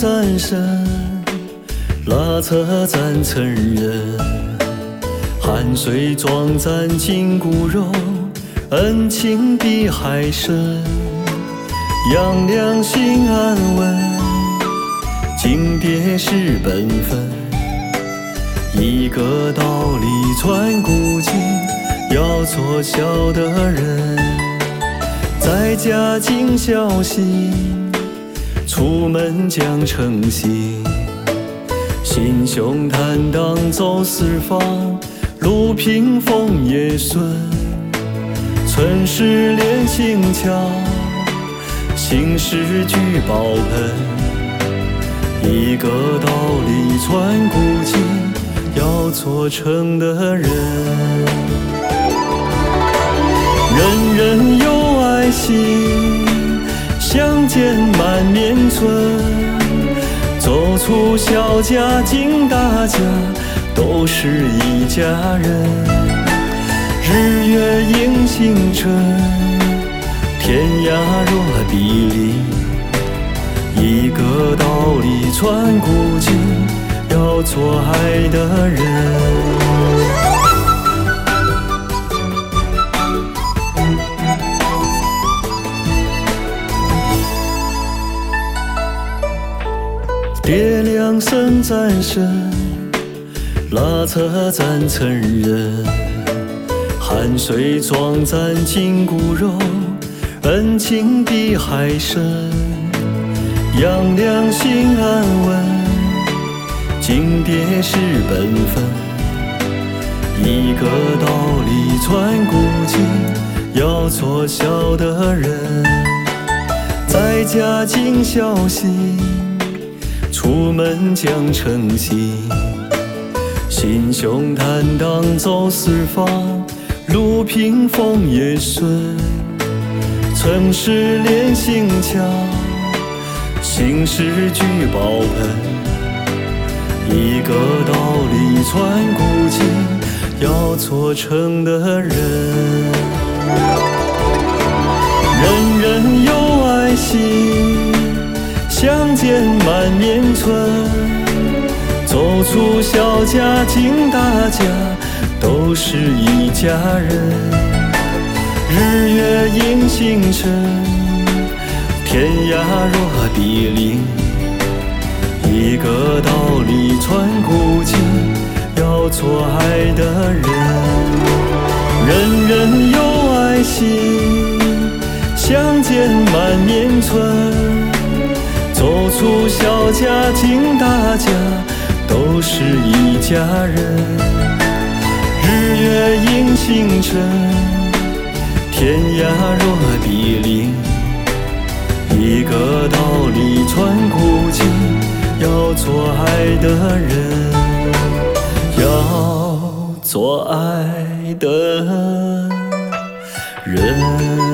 赞神，拉扯赞成人，汗水装赞筋骨肉，恩情比海深，养良心安稳，敬爹是本分，一个道理传古今，要做孝的人，在家尽孝心。出门将诚信，心胸坦荡走四方，路平风也顺，村事连心桥，心事聚宝盆，一个道理传古今，要做成的人，人人有爱心。相见满面春，走出小家进大家，都是一家人。日月映星辰，天涯若比邻。一个道理传古今，要做爱的人。爹娘生赞神，拉扯咱成人，汗水装赞筋骨肉，恩情比海深，养良心安稳，敬爹是本分，一个道理传古今，要做孝的人，在家尽孝心。出门将诚信，心胸坦荡走四方，路平风也顺，村事连心桥，心事聚宝盆，一个道理传古今，要做成的人，人人有爱心。相见满面春，走出小家进大家，都是一家人。日月映星辰，天涯若比邻。一个道理传古今，要做爱的人。人人有爱心，相见满面春。出小家进大家，都是一家人。日月映星辰，天涯若比邻。一个道理传古今，要做爱的人，要做爱的人。